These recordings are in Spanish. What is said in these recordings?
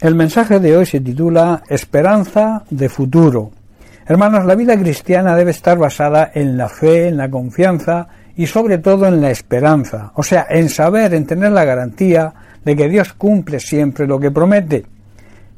El mensaje de hoy se titula Esperanza de futuro. Hermanos, la vida cristiana debe estar basada en la fe, en la confianza y sobre todo en la esperanza, o sea, en saber, en tener la garantía de que Dios cumple siempre lo que promete.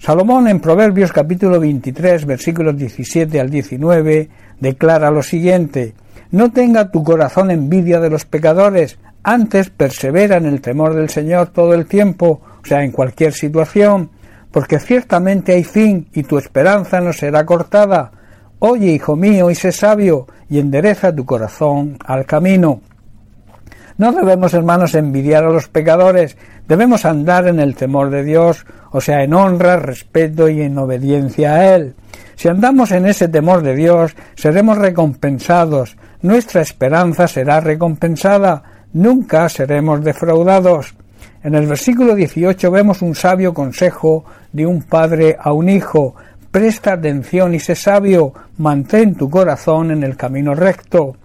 Salomón en Proverbios capítulo 23 versículos 17 al 19 declara lo siguiente No tenga tu corazón envidia de los pecadores, antes persevera en el temor del Señor todo el tiempo, o sea, en cualquier situación, porque ciertamente hay fin y tu esperanza no será cortada. Oye, hijo mío, y sé sabio, y endereza tu corazón al camino. No debemos, hermanos, envidiar a los pecadores, debemos andar en el temor de Dios, o sea, en honra, respeto y en obediencia a Él. Si andamos en ese temor de Dios, seremos recompensados, nuestra esperanza será recompensada, nunca seremos defraudados. En el versículo 18 vemos un sabio consejo de un padre a un hijo. Presta atención y sé sabio, mantén tu corazón en el camino recto.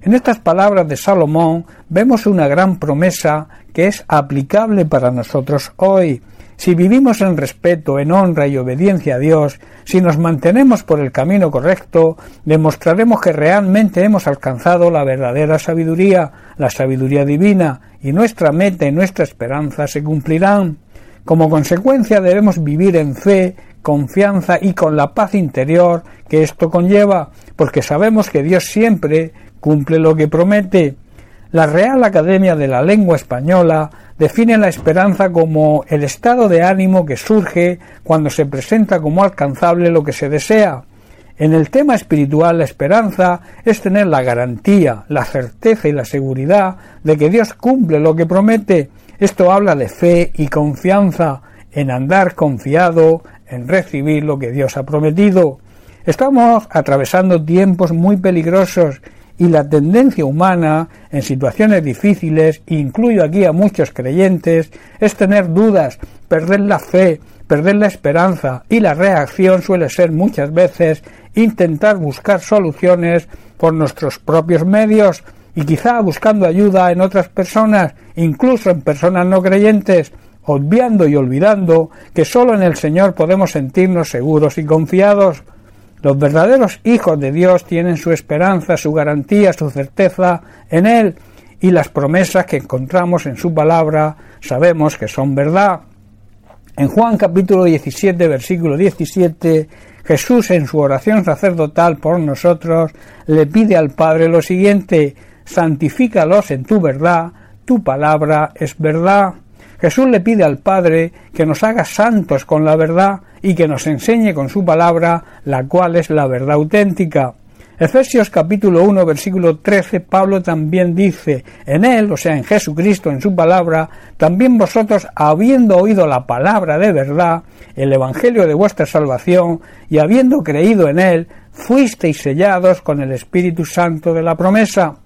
En estas palabras de Salomón vemos una gran promesa que es aplicable para nosotros hoy. Si vivimos en respeto, en honra y obediencia a Dios, si nos mantenemos por el camino correcto, demostraremos que realmente hemos alcanzado la verdadera sabiduría, la sabiduría divina, y nuestra meta y nuestra esperanza se cumplirán. Como consecuencia debemos vivir en fe, confianza y con la paz interior que esto conlleva, porque sabemos que Dios siempre cumple lo que promete. La Real Academia de la Lengua Española define la esperanza como el estado de ánimo que surge cuando se presenta como alcanzable lo que se desea. En el tema espiritual, la esperanza es tener la garantía, la certeza y la seguridad de que Dios cumple lo que promete. Esto habla de fe y confianza, en andar confiado, en recibir lo que Dios ha prometido. Estamos atravesando tiempos muy peligrosos y la tendencia humana en situaciones difíciles, incluyo aquí a muchos creyentes, es tener dudas, perder la fe, perder la esperanza y la reacción suele ser muchas veces intentar buscar soluciones por nuestros propios medios y quizá buscando ayuda en otras personas, incluso en personas no creyentes, obviando y olvidando que solo en el Señor podemos sentirnos seguros y confiados. Los verdaderos hijos de Dios tienen su esperanza, su garantía, su certeza en Él y las promesas que encontramos en su palabra sabemos que son verdad. En Juan capítulo 17 versículo 17 Jesús en su oración sacerdotal por nosotros le pide al Padre lo siguiente santifícalos en tu verdad, tu palabra es verdad. Jesús le pide al Padre que nos haga santos con la verdad y que nos enseñe con su palabra, la cual es la verdad auténtica. Efesios capítulo 1 versículo 13 Pablo también dice, en él, o sea, en Jesucristo, en su palabra, también vosotros, habiendo oído la palabra de verdad, el evangelio de vuestra salvación, y habiendo creído en él, fuisteis sellados con el Espíritu Santo de la promesa.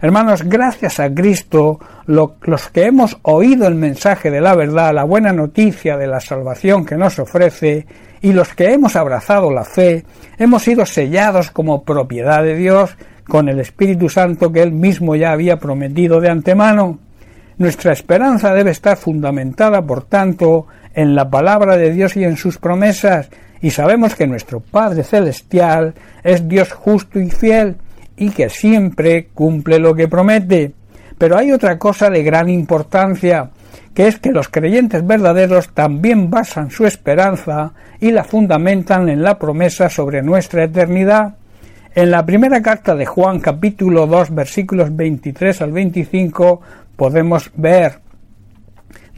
Hermanos, gracias a Cristo, los que hemos oído el mensaje de la verdad, la buena noticia de la salvación que nos ofrece, y los que hemos abrazado la fe, hemos sido sellados como propiedad de Dios con el Espíritu Santo que Él mismo ya había prometido de antemano. Nuestra esperanza debe estar fundamentada, por tanto, en la palabra de Dios y en sus promesas, y sabemos que nuestro Padre Celestial es Dios justo y fiel, y que siempre cumple lo que promete. Pero hay otra cosa de gran importancia, que es que los creyentes verdaderos también basan su esperanza y la fundamentan en la promesa sobre nuestra eternidad. En la primera carta de Juan capítulo 2 versículos 23 al 25 podemos ver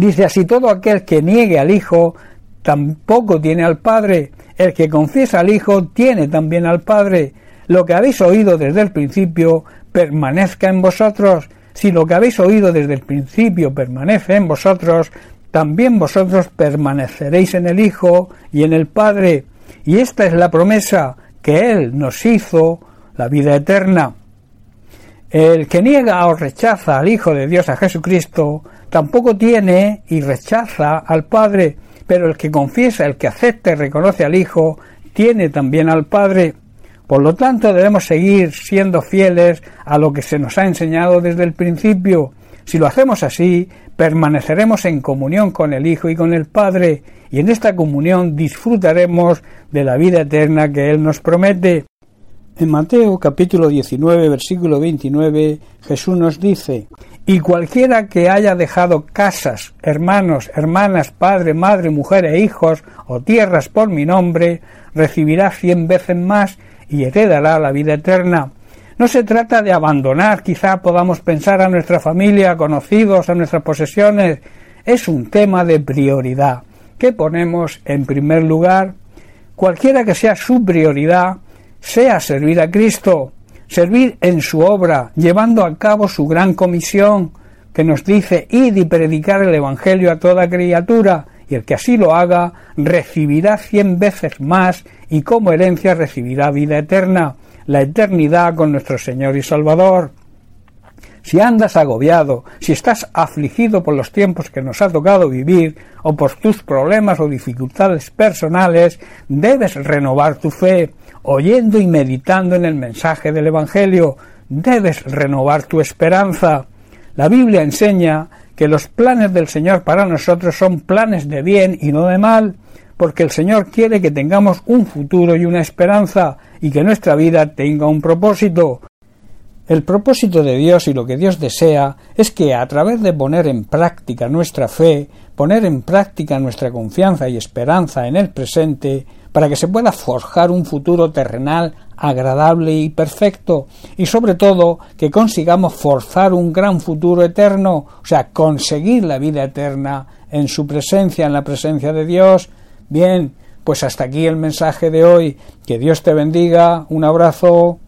Dice así todo aquel que niegue al Hijo tampoco tiene al Padre. El que confiesa al Hijo tiene también al Padre. Lo que habéis oído desde el principio permanezca en vosotros. Si lo que habéis oído desde el principio permanece en vosotros, también vosotros permaneceréis en el Hijo y en el Padre. Y esta es la promesa que Él nos hizo, la vida eterna. El que niega o rechaza al Hijo de Dios, a Jesucristo, tampoco tiene y rechaza al Padre, pero el que confiesa, el que acepta y reconoce al Hijo, tiene también al Padre. Por lo tanto, debemos seguir siendo fieles a lo que se nos ha enseñado desde el principio. Si lo hacemos así, permaneceremos en comunión con el Hijo y con el Padre, y en esta comunión disfrutaremos de la vida eterna que Él nos promete. En Mateo capítulo 19 versículo 29 Jesús nos dice Y cualquiera que haya dejado casas, hermanos, hermanas, padre, madre, mujer e hijos, o tierras por mi nombre, recibirá cien veces más y heredará la vida eterna. No se trata de abandonar, quizá podamos pensar a nuestra familia, a conocidos, a nuestras posesiones. Es un tema de prioridad. ¿Qué ponemos en primer lugar? Cualquiera que sea su prioridad, sea servir a Cristo, servir en su obra, llevando a cabo su gran comisión, que nos dice id y predicar el Evangelio a toda criatura, y el que así lo haga recibirá cien veces más y como herencia recibirá vida eterna, la eternidad con nuestro Señor y Salvador. Si andas agobiado, si estás afligido por los tiempos que nos ha tocado vivir, o por tus problemas o dificultades personales, debes renovar tu fe, oyendo y meditando en el mensaje del Evangelio, debes renovar tu esperanza. La Biblia enseña que los planes del Señor para nosotros son planes de bien y no de mal, porque el Señor quiere que tengamos un futuro y una esperanza, y que nuestra vida tenga un propósito. El propósito de Dios y lo que Dios desea es que a través de poner en práctica nuestra fe, poner en práctica nuestra confianza y esperanza en el presente, para que se pueda forjar un futuro terrenal agradable y perfecto, y sobre todo que consigamos forzar un gran futuro eterno, o sea, conseguir la vida eterna en su presencia, en la presencia de Dios. Bien, pues hasta aquí el mensaje de hoy. Que Dios te bendiga. Un abrazo.